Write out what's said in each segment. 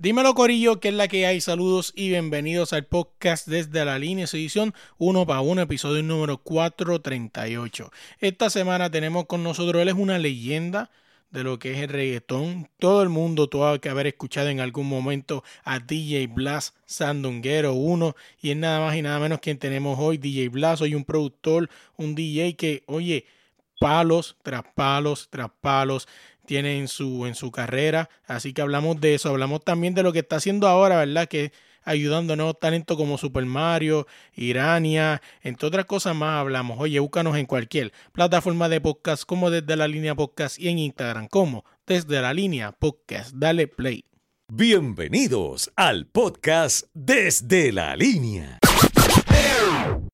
Dímelo Corillo, que es la que hay. Saludos y bienvenidos al podcast desde la línea, edición 1 para 1, episodio número 438. Esta semana tenemos con nosotros, él es una leyenda de lo que es el reggaetón. Todo el mundo tuvo que haber escuchado en algún momento a DJ Blas Sandunguero 1 y es nada más y nada menos quien tenemos hoy, DJ Blas, hoy un productor, un DJ que, oye, palos tras palos tras palos tiene en su, en su carrera. Así que hablamos de eso. Hablamos también de lo que está haciendo ahora, ¿verdad? Que ayudando a nuevos talentos como Super Mario, Irania, entre otras cosas más hablamos. Oye, búscanos en cualquier plataforma de podcast como desde la línea podcast y en Instagram como desde la línea podcast. Dale play. Bienvenidos al podcast desde la línea.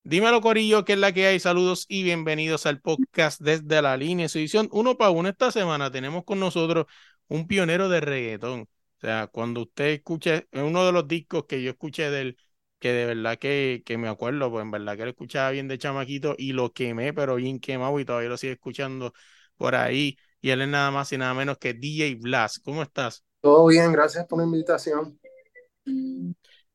Dímelo, Corillo, que es la que hay. Saludos y bienvenidos al podcast desde la línea. Su edición uno para uno esta semana. Tenemos con nosotros un pionero de reggaetón. O sea, cuando usted escuche uno de los discos que yo escuché del que de verdad que, que me acuerdo, pues en verdad que lo escuchaba bien de chamaquito y lo quemé, pero bien quemado y todavía lo sigo escuchando por ahí. Y él es nada más y nada menos que DJ Blas. ¿Cómo estás? Todo bien, gracias por la invitación.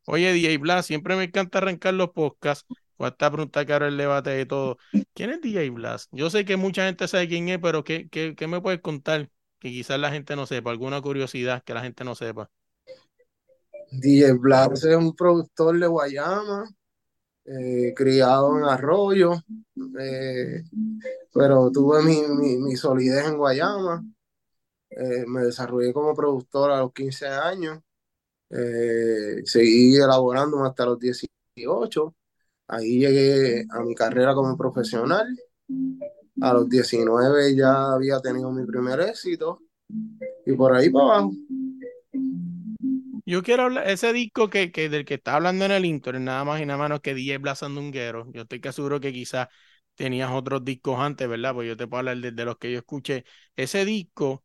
Oye, DJ Blas, siempre me encanta arrancar los podcasts con esta pregunta que ahora el debate de todo. ¿Quién es DJ Blas? Yo sé que mucha gente sabe quién es, pero ¿qué, qué, qué me puedes contar? Que quizás la gente no sepa, alguna curiosidad que la gente no sepa. DJ Blas es un productor de Guayama, eh, criado en Arroyo, eh, pero tuve mi, mi, mi, solidez en Guayama. Eh, me desarrollé como productor a los 15 años. seguí elaborando hasta los 18 Ahí llegué a mi carrera como profesional. A los 19 ya había tenido mi primer éxito. Y por ahí para abajo. Yo quiero hablar, ese disco que, que del que está hablando en el intro, nada más y nada menos que DJ Blasandunguero. Yo estoy que seguro que quizás tenías otros discos antes, ¿verdad? Pues yo te puedo hablar de, de, los que yo escuché. Ese disco,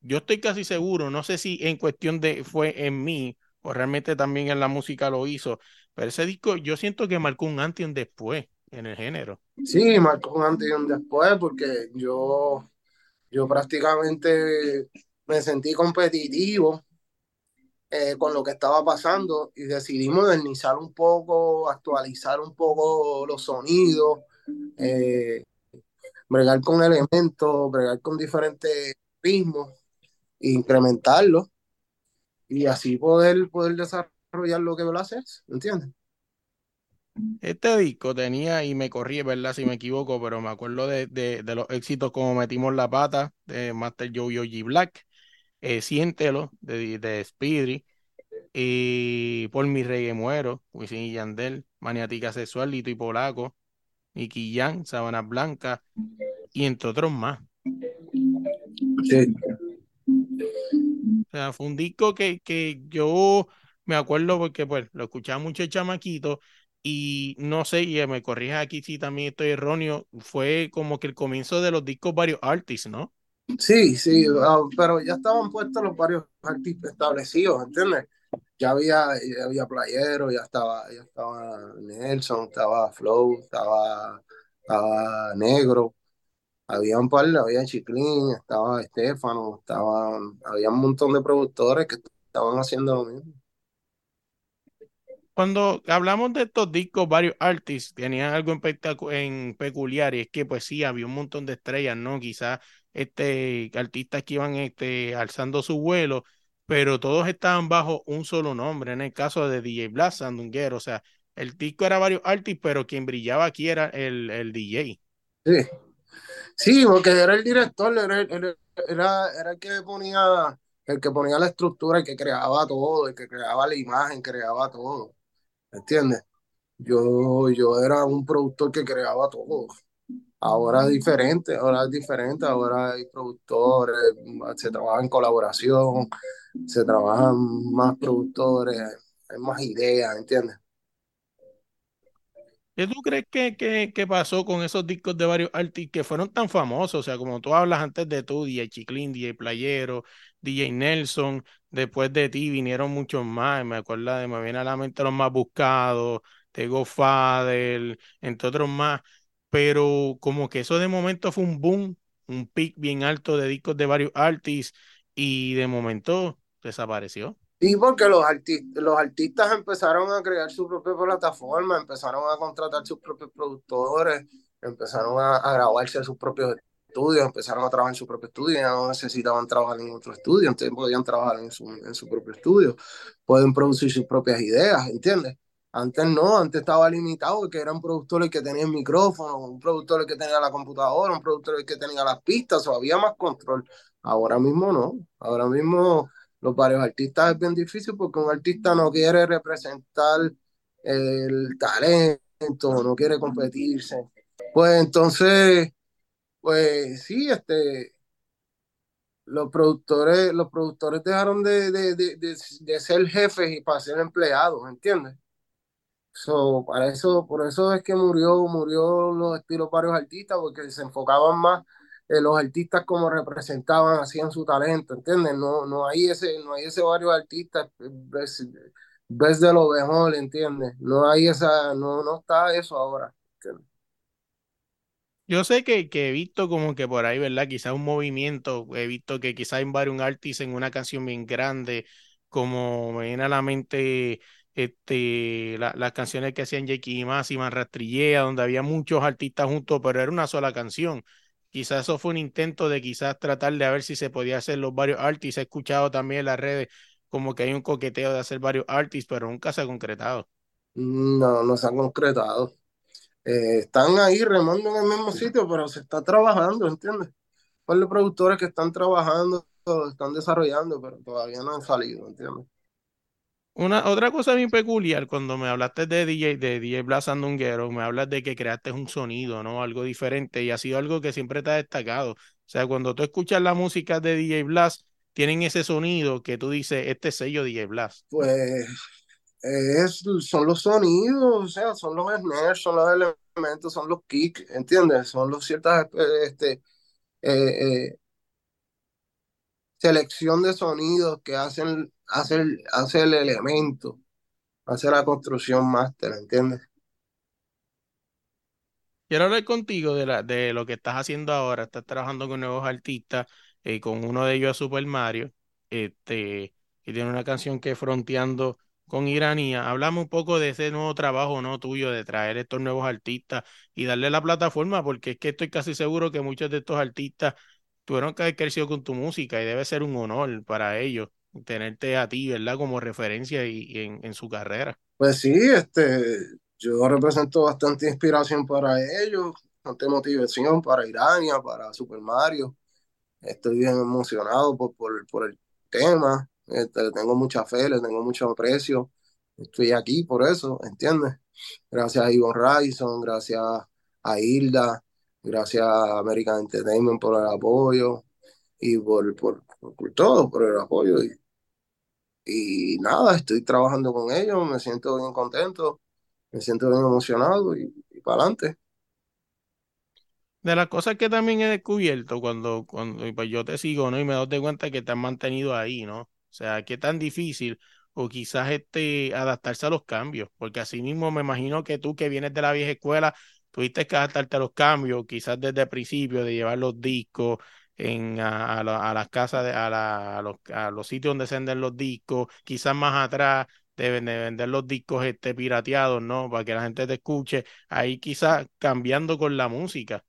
yo estoy casi seguro, no sé si en cuestión de fue en mí realmente también en la música lo hizo, pero ese disco yo siento que marcó un antes y un después en el género. Sí, marcó un antes y un después porque yo, yo prácticamente me sentí competitivo eh, con lo que estaba pasando y decidí modernizar un poco, actualizar un poco los sonidos, eh, bregar con elementos, bregar con diferentes ritmos, incrementarlos y así poder, poder desarrollar lo que lo haces, ¿entiendes? Este disco tenía, y me corrí, ¿verdad? Si me equivoco, pero me acuerdo de, de, de los éxitos como Metimos la Pata, de Master Joe G Black, eh, Siéntelo, de, de Speedy, y Por mi reggae muero, Wisin y Yandel, Maniática Sexual, Lito y Polaco, Nicky Jan, Sabanas Blancas, y entre otros más. Sí. O sea, fue un disco que, que yo me acuerdo porque pues lo escuchaba mucho el chamaquito y no sé, y me corrija aquí si también estoy erróneo, fue como que el comienzo de los discos varios artists, ¿no? Sí, sí, pero ya estaban puestos los varios artistas establecidos, ¿entiendes? Ya había, ya había Playero, ya estaba, ya estaba Nelson, estaba Flow, estaba Negro, había un par, había Chiclín, estaba Estefano, estaba, había un montón de productores que estaban haciendo lo mismo. Cuando hablamos de estos discos, varios artistas tenían algo en, en, peculiar y es que pues sí, había un montón de estrellas, ¿no? Quizás este, artistas que iban este, alzando su vuelo, pero todos estaban bajo un solo nombre, en el caso de DJ Blas Sandunguero, o sea, el disco era varios artistas, pero quien brillaba aquí era el, el DJ. Sí. Sí, porque era el director, era, era, era, era el que ponía el que ponía la estructura, el que creaba todo, el que creaba la imagen, creaba todo. ¿entiendes? Yo, yo era un productor que creaba todo. Ahora es diferente, ahora es diferente, ahora hay productores, se trabaja en colaboración, se trabajan más productores, hay más ideas, ¿entiendes? ¿Qué tú crees que, que, pasó con esos discos de varios artistas que fueron tan famosos? O sea, como tú hablas antes de tú, DJ Chiclin, DJ Playero, DJ Nelson, después de ti vinieron muchos más, me acuerdo de, me viene a la mente los más buscados, Tego Fadel, entre otros más, pero como que eso de momento fue un boom, un pic bien alto de discos de varios artistas y de momento desapareció. Y porque los, artistas, los artistas empezaron a crear su propia plataforma, empezaron a contratar sus propios productores, empezaron a, a grabarse sus propios estudios, empezaron a trabajar en su propio estudio, ya no necesitaban trabajar en otro estudio, entonces podían trabajar en su, en su propio estudio, pueden producir sus propias ideas, ¿entiendes? Antes no, antes estaba limitado, que era un productor el que tenía el micrófono, un productor que tenía la computadora, un productor que tenía las pistas, o había más control. Ahora mismo no, ahora mismo los varios artistas es bien difícil porque un artista no quiere representar el talento, no quiere competirse. Pues entonces, pues sí, este, los productores, los productores dejaron de, de, de, de ser jefes y para ser empleados, ¿entiendes? So, para eso, por eso es que murió, murió los estilos varios artistas, porque se enfocaban más en los artistas como representaban, hacían su talento, ¿entiendes? No, no hay ese, no hay ese varios artistas, ves, ves de lo mejor, ¿entiendes? No hay esa, no, no está eso ahora. Yo sé que, que, he visto como que por ahí, ¿verdad? Quizás un movimiento, he visto que quizás hay varios artistas en una canción bien grande, como me viene a la mente este, la, las canciones que hacían Jackie y Man Rastrillea, donde había muchos artistas juntos, pero era una sola canción. Quizás eso fue un intento de quizás tratar de ver si se podía hacer los varios artistas. He escuchado también en las redes como que hay un coqueteo de hacer varios artistas, pero nunca se ha concretado. No, no se ha concretado. Eh, están ahí remando en el mismo sitio, pero se está trabajando, ¿entiendes? Pues los productores que están trabajando, están desarrollando, pero todavía no han salido, ¿entiendes? Una, otra cosa bien peculiar, cuando me hablaste de DJ, de DJ Blas Andunguero, me hablas de que creaste un sonido, ¿no? Algo diferente y ha sido algo que siempre te ha destacado. O sea, cuando tú escuchas la música de DJ Blas, tienen ese sonido que tú dices, este sello DJ Blas. Pues es, son los sonidos, o sea, son los snares, son los elementos, son los kicks, ¿entiendes? Son los ciertas, este, eh, eh, selección de sonidos que hacen, hacen, hace el elemento, hace la construcción máster, ¿entiendes? Quiero hablar contigo de, la, de lo que estás haciendo ahora. Estás trabajando con nuevos artistas, eh, con uno de ellos es Super Mario, este, y tiene una canción que es Fronteando con Iranía. Hablamos un poco de ese nuevo trabajo no tuyo, de traer estos nuevos artistas y darle la plataforma, porque es que estoy casi seguro que muchos de estos artistas tuvieron que haber crecido con tu música y debe ser un honor para ellos tenerte a ti, ¿verdad? Como referencia y, en, en, su carrera. Pues sí, este, yo represento bastante inspiración para ellos, bastante motivación para Irania, para Super Mario. Estoy bien emocionado por, por, por el tema, este, tengo mucha fe, le tengo mucho aprecio. Estoy aquí por eso, ¿entiendes? Gracias a Ivon Ryson, gracias a Hilda, Gracias a American Entertainment por el apoyo y por, por, por todo, por el apoyo. Y, y, nada, estoy trabajando con ellos, me siento bien contento, me siento bien emocionado y, y para adelante. De las cosas que también he descubierto cuando, cuando pues yo te sigo, ¿no? Y me doy cuenta que te han mantenido ahí, ¿no? O sea, qué tan difícil o quizás este adaptarse a los cambios, porque así mismo me imagino que tú que vienes de la vieja escuela, tuviste que adaptarte a los cambios, quizás desde el principio, de llevar los discos en, a, a, las casas, de, a, los, a, los, sitios donde se venden los discos, quizás más atrás deben de vender los discos este, pirateados, ¿no? Para que la gente te escuche, ahí quizás cambiando con la música.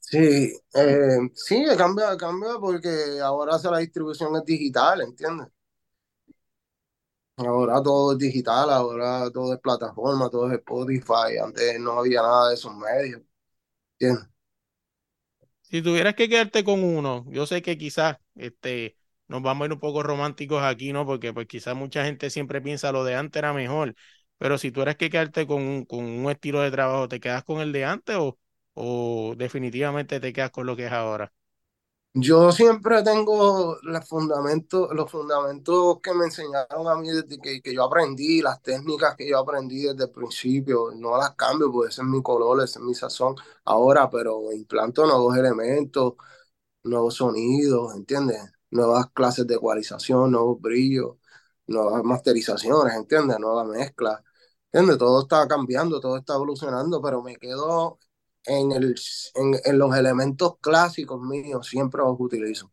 Sí, eh, sí, cambia, cambia porque ahora la distribución es digital, ¿entiendes? Ahora todo es digital, ahora todo es plataforma, todo es Spotify. Antes no había nada de esos medios. ¿Entiendes? Si tuvieras que quedarte con uno, yo sé que quizás este, nos vamos a ir un poco románticos aquí, ¿no? Porque pues quizás mucha gente siempre piensa lo de antes era mejor. Pero si tú eres que quedarte con un, con un estilo de trabajo, ¿te quedas con el de antes o, o definitivamente te quedas con lo que es ahora? Yo siempre tengo los fundamentos, los fundamentos que me enseñaron a mí desde que, que, yo aprendí, las técnicas que yo aprendí desde el principio, no las cambio, porque ese es mi color, ese es mi sazón ahora, pero implanto nuevos elementos, nuevos sonidos, ¿entiendes? Nuevas clases de ecualización, nuevos brillos, nuevas masterizaciones, ¿entiendes? Nuevas mezclas, ¿entiendes? Todo está cambiando, todo está evolucionando, pero me quedo en, el, en, en, los elementos clásicos míos, siempre los utilizo.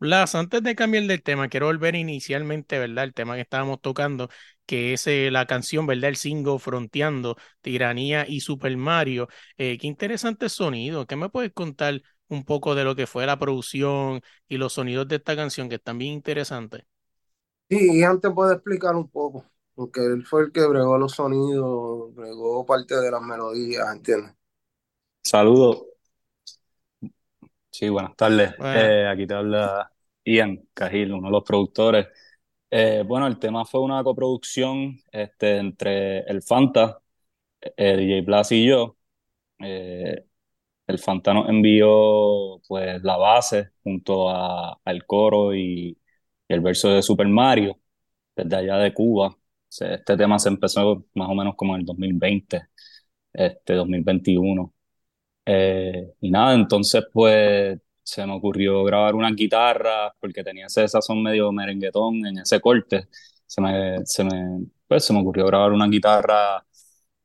Blas, antes de cambiar del tema, quiero volver inicialmente, ¿verdad? El tema que estábamos tocando, que es eh, la canción, ¿verdad? El single Fronteando, Tiranía y Super Mario. Eh, qué interesante sonido. ¿Qué me puedes contar un poco de lo que fue la producción y los sonidos de esta canción, que están bien interesantes? Y, y antes puede explicar un poco, porque él fue el que bregó los sonidos, bregó parte de las melodías, ¿entiendes? Saludos. Sí, buenas tardes. Bueno, Eh, aquí te habla Ian Cajil, uno de los productores. Eh, bueno, el tema fue una coproducción este, entre el Fanta, eh, DJ Blas y yo. Eh, el Fanta nos envió pues la base junto a, al coro y, y el verso de Super Mario desde allá de Cuba. Este tema se empezó más o menos como en el 2020, este 2021. Eh, y nada, entonces pues se me ocurrió grabar unas guitarras porque tenía ese sazón medio merenguetón en ese corte. Se me, se me, pues, se me ocurrió grabar una guitarra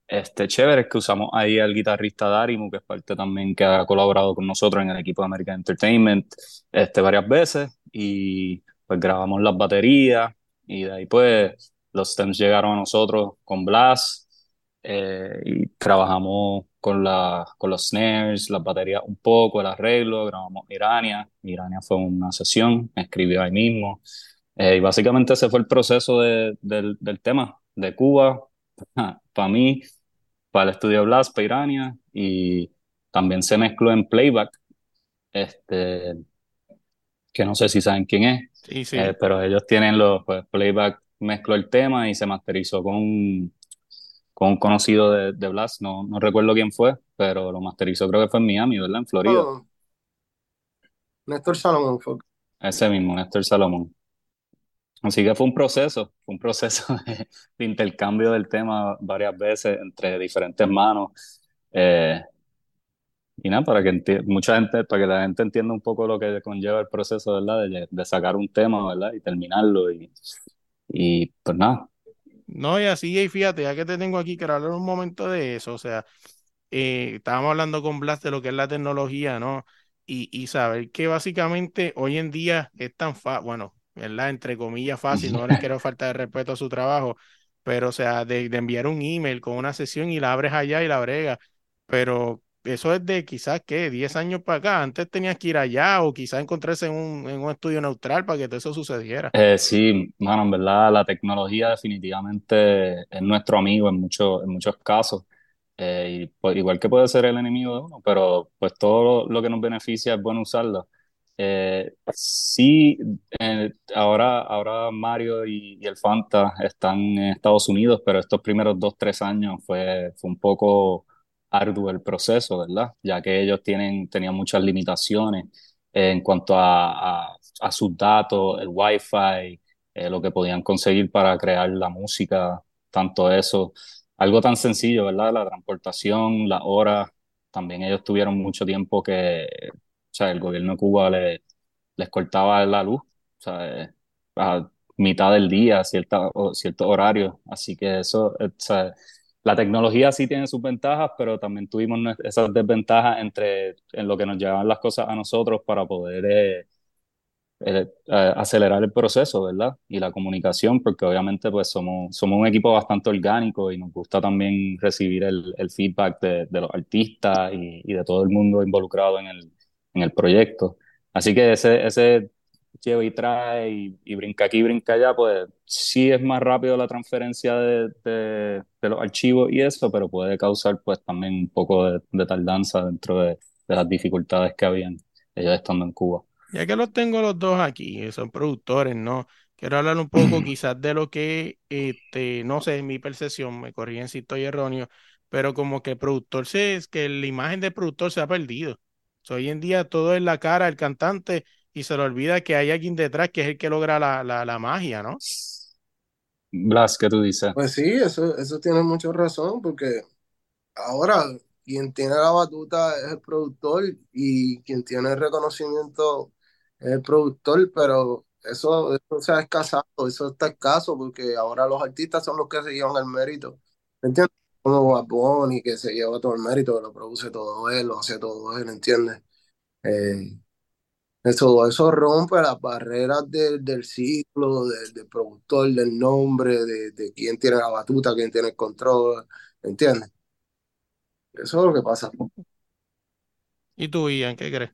este, chéveres que usamos ahí al guitarrista Darimu, que es parte también que ha colaborado con nosotros en el equipo de American Entertainment este, varias veces. Y pues grabamos las baterías y de ahí pues los stems llegaron a nosotros con Blast eh, y trabajamos con, la, con los snares, las baterías un poco, el arreglo, grabamos Irania. Irania fue una sesión, escribió ahí mismo. Eh, y básicamente ese fue el proceso de- del, del tema, de Cuba, para mí, para el estudio Blast, para Irania, y también se mezcló en playback, este, que no sé si saben quién es, sí, sí. eh, pero ellos tienen los, pues, playback mezcló el tema y se masterizó con con un conocido de, de Blast, no, no recuerdo quién fue, pero lo masterizó creo que fue en Miami, ¿verdad? En Florida. Oh, Néstor Salomón fue. Ese mismo, Néstor Salomón. Así que fue un proceso, fue un proceso de, de intercambio del tema varias veces entre diferentes manos. Eh, y nada, para que mucha gente, para que la gente entienda un poco lo que conlleva el proceso, ¿verdad? De, de sacar un tema, ¿verdad? Y terminarlo. Y, y pues nada, No, y así, y fíjate, ya que te tengo aquí, quiero hablar un momento de eso. O sea, eh, estábamos hablando con Blas de lo que es la tecnología, ¿no? Y, y saber que básicamente hoy en día es tan fácil, bueno, ¿verdad? Entre comillas fácil, no les quiero faltar de respeto a su trabajo, pero o sea, de, de enviar un email con una sesión y la abres allá y la bregas, pero eso es de quizás, ¿qué? 10 años para acá, antes tenías que ir allá o quizás encontrarse en un, en un estudio neutral para que todo eso sucediera. Eh, sí, mano, en verdad la tecnología definitivamente es nuestro amigo en muchos, en muchos casos. Eh, y pues, igual que puede ser el enemigo de uno, pero pues todo lo, que nos beneficia es bueno usarlo. Eh, sí, ahora, ahora Mario y, y el Fanta están en Estados Unidos, pero estos primeros dos, tres años fue, fue un poco arduo el proceso, ¿verdad? Ya que ellos tienen, tenían muchas limitaciones en cuanto a, a, a sus datos, el Wi-Fi, eh, lo que podían conseguir para crear la música, tanto eso algo tan sencillo, ¿verdad? La transportación, las horas, también ellos tuvieron mucho tiempo que, o sea, el gobierno de Cuba le- les cortaba la luz, o sea, eh, a mitad del día, cierta, o ciertos horarios, así que eso, o sea, la tecnología sí tiene sus ventajas, pero también tuvimos esas desventajas entre en lo que nos llevaban las cosas a nosotros para poder eh, eh, eh, acelerar el proceso, ¿verdad? Y la comunicación, porque obviamente pues somos, somos un equipo bastante orgánico y nos gusta también recibir el, el feedback de, de los artistas y, y de todo el mundo involucrado en el, en el proyecto. Así que ese, ese lleva y trae y, y brinca aquí, brinca allá, pues sí es más rápido la transferencia de, de, de los archivos y eso, pero puede causar pues también un poco de, de tardanza dentro de, las dificultades que habían ellos estando en Cuba. Ya que los tengo los dos aquí, son productores, ¿no? Quiero hablar un poco quizás de lo que, este, no sé, mi percepción, me corrigen si estoy erróneo, pero como que el productor se, es que la imagen del productor se ha perdido. O sea, hoy en día todo es la cara del cantante y se le olvida que hay alguien detrás que es el que logra la, la, la magia, ¿no? Blas, ¿qué tú dices? Pues sí, eso, eso tiene mucha razón, porque ahora quien tiene la batuta es el productor y quien tiene el reconocimiento es el productor, pero eso, eso se ha escasado, eso está escaso, porque ahora los artistas son los que se llevan el mérito. ¿Me entiendes? Como Bad que se lleva todo el mérito, que lo produce todo él, lo hace todo él, ¿entiendes? Eh, Eso, eso rompe las barreras del del ciclo, del, del productor, del nombre, de, de quién tiene la batuta, quién tiene el control, ¿entiendes? Eso es lo que pasa. ¿Y tú, Ian, qué crees?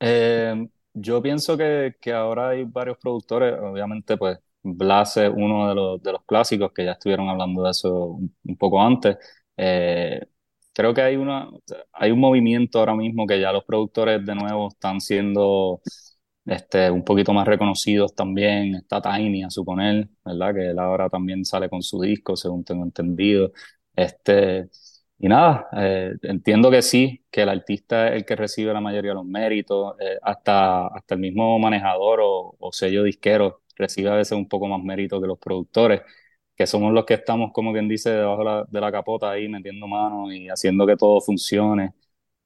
Eh, yo pienso que, que ahora hay varios productores, obviamente pues Blas es uno de los, de los clásicos que ya estuvieron hablando de eso un, un poco antes. Eh, creo que hay una, hay un movimiento ahora mismo que ya los productores de nuevo están siendo este, un poquito más reconocidos también. Está Tiny, a suponer, ¿verdad? Que él ahora también sale con su disco, según tengo entendido. Este, y nada, eh, entiendo que sí, que el artista es el que recibe la mayoría de los méritos, eh, hasta, hasta el mismo manejador o, o sello disquero recibe a veces un poco más mérito que los productores, que somos los que estamos, como quien dice, debajo de la, de la capota ahí metiendo manos y haciendo que todo funcione,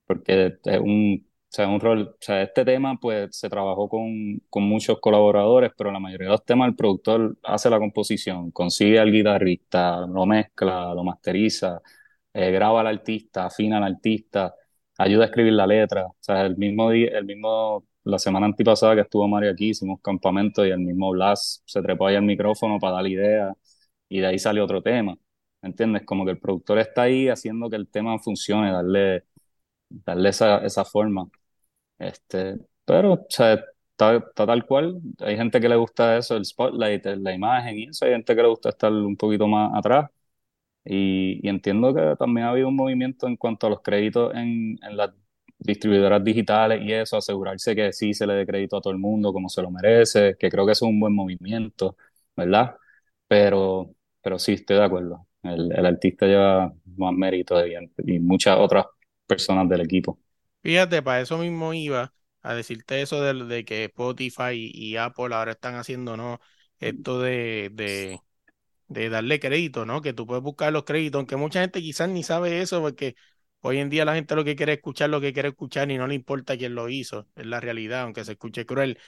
porque es un, o sea, un rol, o sea, este tema pues se trabajó con, con muchos colaboradores, pero la mayoría de los temas el productor hace la composición, consigue al guitarrista, lo mezcla, lo masteriza eh, graba al artista, afina al artista, ayuda a escribir la letra. O sea, el mismo día, el mismo, la semana antipasada que estuvo Mario aquí, hicimos campamento y el mismo Blas se trepó ahí al micrófono para dar idea y de ahí salió otro tema. ¿Me entiendes? Como que el productor está ahí haciendo que el tema funcione, darle, darle esa, esa forma. Este, pero, o sea, está, está tal cual. Hay gente que le gusta eso, el spotlight, la imagen y eso. Hay gente que le gusta estar un poquito más atrás. Y, y entiendo que también ha habido un movimiento en cuanto a los créditos en, en las distribuidoras digitales y eso, asegurarse que sí se le dé crédito a todo el mundo como se lo merece, que creo que eso es un buen movimiento, ¿verdad? Pero, pero sí, estoy de acuerdo. El, el artista lleva más mérito y, y muchas otras personas del equipo. Fíjate, para eso mismo iba a decirte eso de, de que Spotify y, y Apple ahora están haciendo, ¿no? Esto de, de, de darle crédito, ¿no? Que tú puedes buscar los créditos, aunque mucha gente quizás ni sabe eso, porque hoy en día la gente lo que quiere es escuchar lo que quiere escuchar y no le importa quién lo hizo, es la realidad, aunque se escuche cruel.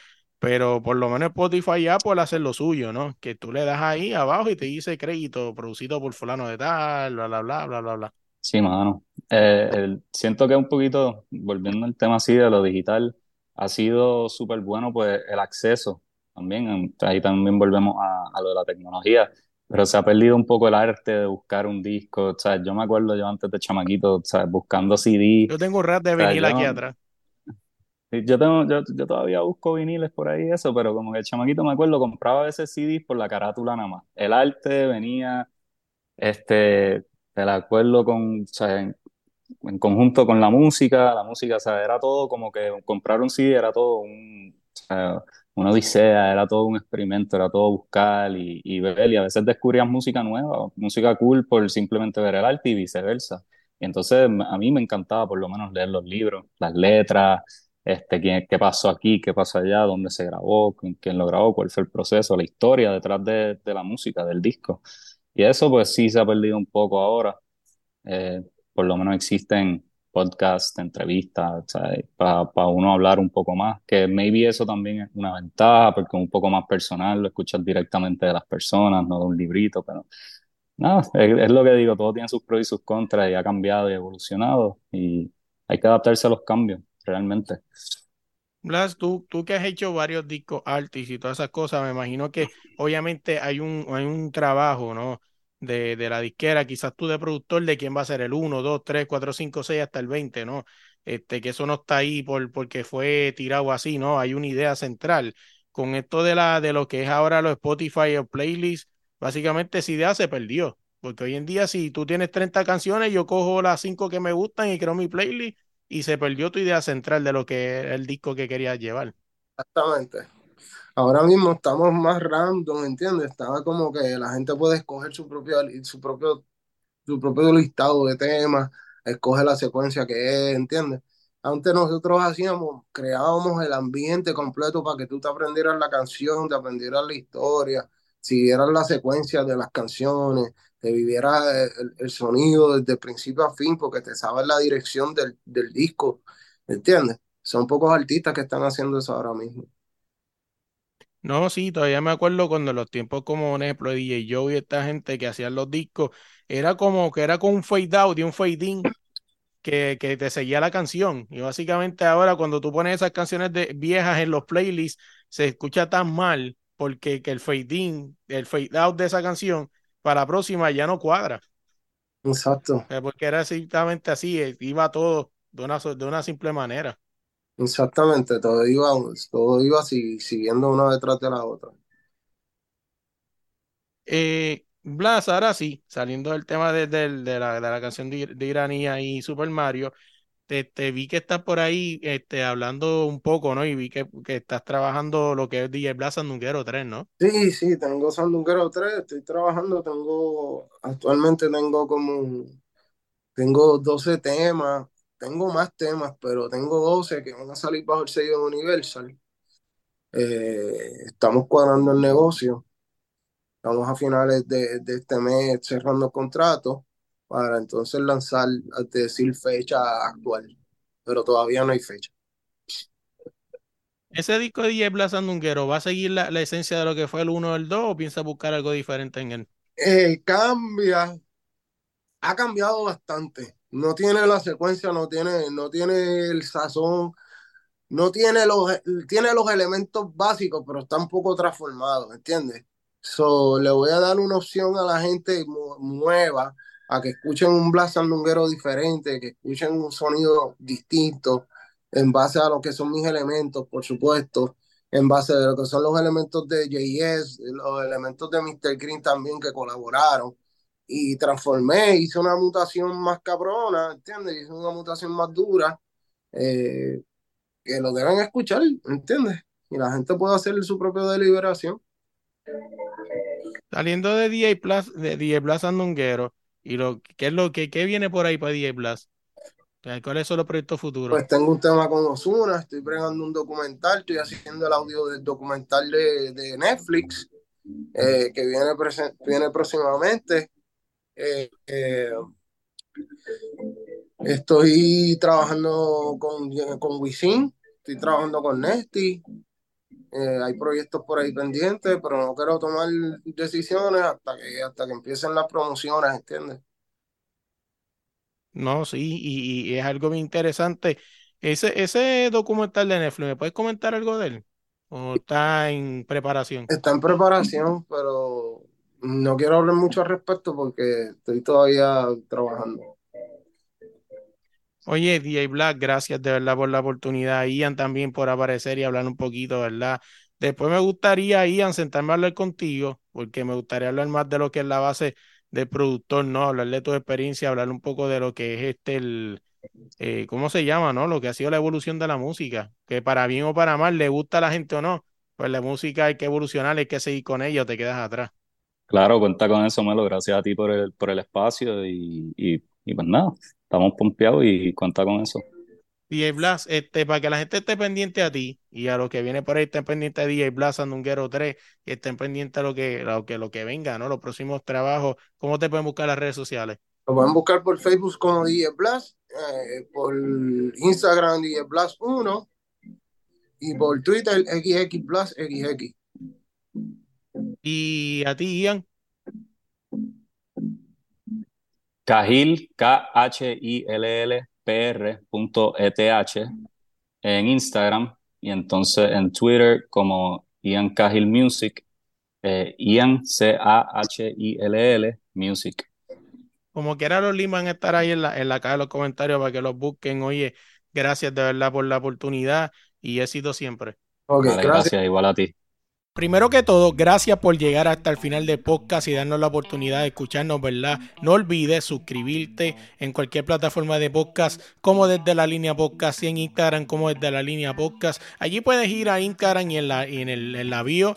Pero por lo menos Spotify y Apple hacen lo suyo, ¿no? Que tú le das ahí abajo y te dice crédito producido por fulano de tal, bla, bla, bla, bla, bla, bla. Sí, mano. Eh, el- siento que un poquito, volviendo al tema así de lo digital, ha sido súper bueno pues el acceso también. Ahí también volvemos a, a lo de la tecnología, pero se ha perdido un poco el arte de buscar un disco. O sea, yo me acuerdo yo antes de chamaquito, o sea, buscando CD. Yo tengo un rap de O sea, vinil aquí atrás. Yo, tengo, yo, yo todavía busco viniles por ahí eso, pero como que el chamaquito me acuerdo, compraba a veces CDs por la carátula nada más. El arte venía, este, el acuerdo con, o sea, en, en conjunto con la música, la música, o sea, era todo como que comprar un CD era todo un, o sea, una odisea, era todo un experimento, era todo buscar y, y ver, y a veces descubrías música nueva, música cool por simplemente ver el arte y viceversa. Y entonces a mí me encantaba por lo menos leer los libros, las letras, este, quién, qué pasó aquí, qué pasó allá, dónde se grabó, quién, quién lo grabó, cuál fue el proceso, la historia detrás de, de la música, del disco. Y eso pues sí se ha perdido un poco ahora. Eh, por lo menos existen podcasts, entrevistas, para uno hablar un poco más, que maybe eso también es una ventaja porque es un poco más personal, lo escuchas directamente de las personas, no de un librito, pero nada, es, es lo que digo, todo tiene sus pros y sus contras y ha cambiado y evolucionado y hay que adaptarse a los cambios, realmente. Blas, tú, tú que has hecho varios discos artistas y todas esas cosas, me imagino que obviamente hay un, hay un trabajo, ¿no? De, de la disquera, quizás tú de productor, de quién va a ser el 1, 2, 3, 4, 5, 6 hasta el 20, ¿no? Este, que eso no está ahí por, porque fue tirado así, ¿no? Hay una idea central. Con esto de, la, de lo que es ahora los Spotify o playlist, básicamente esa idea se perdió. Porque hoy en día, si tú tienes 30 canciones, yo cojo las 5 que me gustan y creo mi playlist y se perdió tu idea central de lo que era el disco que querías llevar. Exactamente. Ahora mismo estamos más random, ¿entiendes? Estaba como que la gente puede escoger su propio, su propio, su propio listado de temas, escoge la secuencia que es, ¿entiendes? Antes nosotros hacíamos, creábamos el ambiente completo para que tú te aprendieras la canción, te aprendieras la historia, siguieras la secuencia de las canciones, te vivieras el, el sonido desde principio a fin, porque te sabes la dirección del, del disco, ¿entiendes? Son pocos artistas que están haciendo eso ahora mismo. No, sí, todavía me acuerdo cuando los tiempos como, por ejemplo, DJ Joe y esta gente que hacían los discos, era como que era con un fade out y un fade in. que, que, te seguía la canción. Y básicamente ahora cuando tú pones esas canciones de, viejas en los playlists, se escucha tan mal porque que el fade in, el fade out de esa canción para la próxima ya no cuadra. Exacto. Porque era exactamente así, eh, iba todo de una, de una simple manera. Exactamente, todo iba, todo iba así, siguiendo una detrás de la otra. Eh, Blas, ahora sí, saliendo del tema de, de, de, la, de la, canción de, de Iranía y Super Mario, te, te, vi que estás por ahí este, hablando un poco, ¿no? Y vi que, que estás trabajando lo que es DJ Blas Sandunguero 3, ¿no? Sí, sí, tengo Sandunguero 3, estoy trabajando, tengo, actualmente tengo como, tengo 12 temas, tengo más temas, pero tengo 12 que van a salir bajo el sello de Universal. Eh, estamos cuadrando el negocio. Estamos a finales de, de este mes cerrando contratos para entonces lanzar, decir fecha actual, pero todavía no hay fecha. ¿Ese disco de DJ Blas Sandunguero va a seguir la, la, esencia de lo que fue el 1 o el 2 o piensa buscar algo diferente en él? Eh, cambia, ha cambiado bastante. No tiene la secuencia, no tiene, no tiene el sazón, no tiene los, tiene los elementos básicos, pero está un poco transformado, ¿entiendes? So, le voy a dar una opción a la gente nueva a que escuchen un Blas Sandunguero diferente, que escuchen un sonido distinto en base a lo que son mis elementos, por supuesto, en base a lo que son los elementos de JS, los elementos de Mr. Green también que colaboraron. Y transformé, hice una mutación más cabrona, ¿entiendes? Hice una mutación más dura, eh, que lo deben escuchar, ¿entiendes? Y la gente puede hacer su propia deliberación. Saliendo de DJ Sandunguero, ¿y lo, qué es lo que qué viene por ahí para DJ Plus? ¿Cuáles son los proyectos futuros? Pues tengo un tema con Osuna, estoy pregando un documental, estoy haciendo el audio del documental de, de Netflix, eh, que viene, viene próximamente. Eh, eh, estoy trabajando con, con Wisin, estoy trabajando con Nesty, eh, hay proyectos por ahí pendientes, pero no quiero tomar decisiones hasta que, hasta que empiecen las promociones, ¿entiendes? No, sí, y, y, es algo muy interesante. Ese, ese documental de Netflix, ¿me puedes comentar algo de él? ¿O está en preparación? Está en preparación, pero no quiero hablar mucho al respecto porque estoy todavía trabajando. Oye, DJ Black, gracias de verdad por la oportunidad. Ian también por aparecer y hablar un poquito, ¿verdad? Después me gustaría, Ian, sentarme a hablar contigo, porque me gustaría hablar más de lo que es la base del productor, ¿no? Hablar de tu experiencia, hablar un poco de lo que es este, el, eh, ¿cómo se llama, no? Lo que ha sido la evolución de la música, que para bien o para mal, le gusta a la gente o no, pues la música hay que evolucionar, hay que seguir con ella te quedas atrás. Claro, cuenta con eso, Melo. Gracias a ti por el, por el espacio y, y, y pues nada, estamos pompeados y cuenta con eso. DJ Blas, este, para que la gente esté pendiente a ti y a lo que viene por ahí, estén pendientes a DJ Blas Sandunguero 3 y estén pendientes a lo que, lo que, lo que venga, ¿no? Los próximos trabajos. ¿Cómo te pueden buscar las redes sociales? Lo pueden buscar por Facebook como DJ Blas, eh, por Instagram DJ Blas 1 y por Twitter XX Blas XX. ¿Y a ti, Ian? Cajil, K-H-I-L-L pr.eth en Instagram y entonces en Twitter como Ian Cahill Music, eh, Ian C-A-H-I-L-L Music. Como quiera los links van a estar ahí en la, en la caja de los comentarios para que los busquen. Oye, gracias de verdad por la oportunidad y éxito siempre. Okay, vale, gracias. gracias, igual a ti. Primero que todo, gracias por llegar hasta el final del podcast y darnos la oportunidad de escucharnos, ¿verdad? No olvides suscribirte en cualquier plataforma de podcast, como desde la línea podcast y en Instagram, como desde la línea podcast. Allí puedes ir a Instagram y en la, y en el, en la bio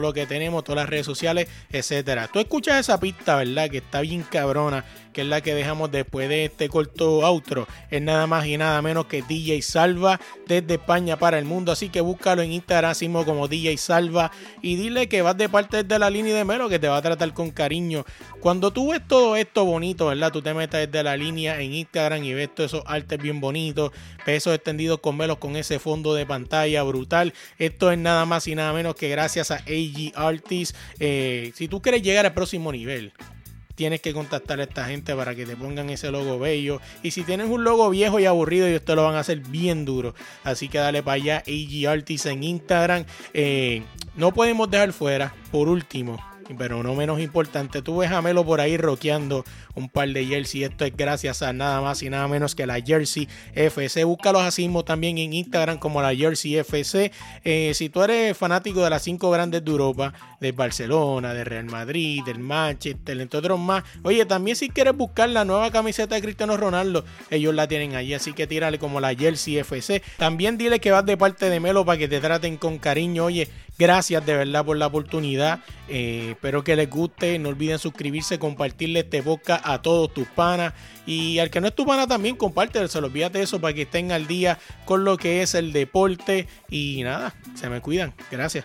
lo que tenemos, todas las redes sociales, etcétera. Tú escuchas esa pista, ¿verdad? Que está bien cabrona, que es la que dejamos después de este corto outro. Es nada más y nada menos que DJ Salva desde España para el mundo. Así que búscalo en Instagram como DJ Salva y dile que vas de parte de la línea de Melo que te va a tratar con cariño. Cuando tú ves todo esto bonito, ¿verdad? Tú te metes desde la línea en Instagram y ves todos esos artes bien bonitos, pesos extendidos con velos con ese fondo de pantalla brutal. Esto es nada más y nada menos que gracias a AG Artists. Eh, si tú quieres llegar al próximo nivel, tienes que contactar a esta gente para que te pongan ese logo bello. Y si tienes un logo viejo y aburrido, ellos te lo van a hacer bien duro. Así que dale para allá, AG Artists en Instagram. Eh, no podemos dejar fuera, por último, pero no menos importante, tú ves a Melo por ahí roqueando un par de jersey. Esto es gracias a nada más y nada menos que la Jersey FC. Búscalos así mismo también en Instagram como la Jersey FC. Eh, si tú eres fanático de las cinco grandes de Europa, de Barcelona, de Real Madrid, del Manchester, entre otros más. Oye, también si quieres buscar la nueva camiseta de Cristiano Ronaldo, ellos la tienen allí. Así que tírale como la Jersey FC. También dile que vas de parte de Melo para que te traten con cariño. Oye, Gracias de verdad por la oportunidad. Eh, espero que les guste. No olviden suscribirse, compartirle este podcast a todos tus panas. Y al que no es tu pana también, compártelo. Se olvídate de eso para que estén al día con lo que es el deporte. Y nada, se me cuidan. Gracias.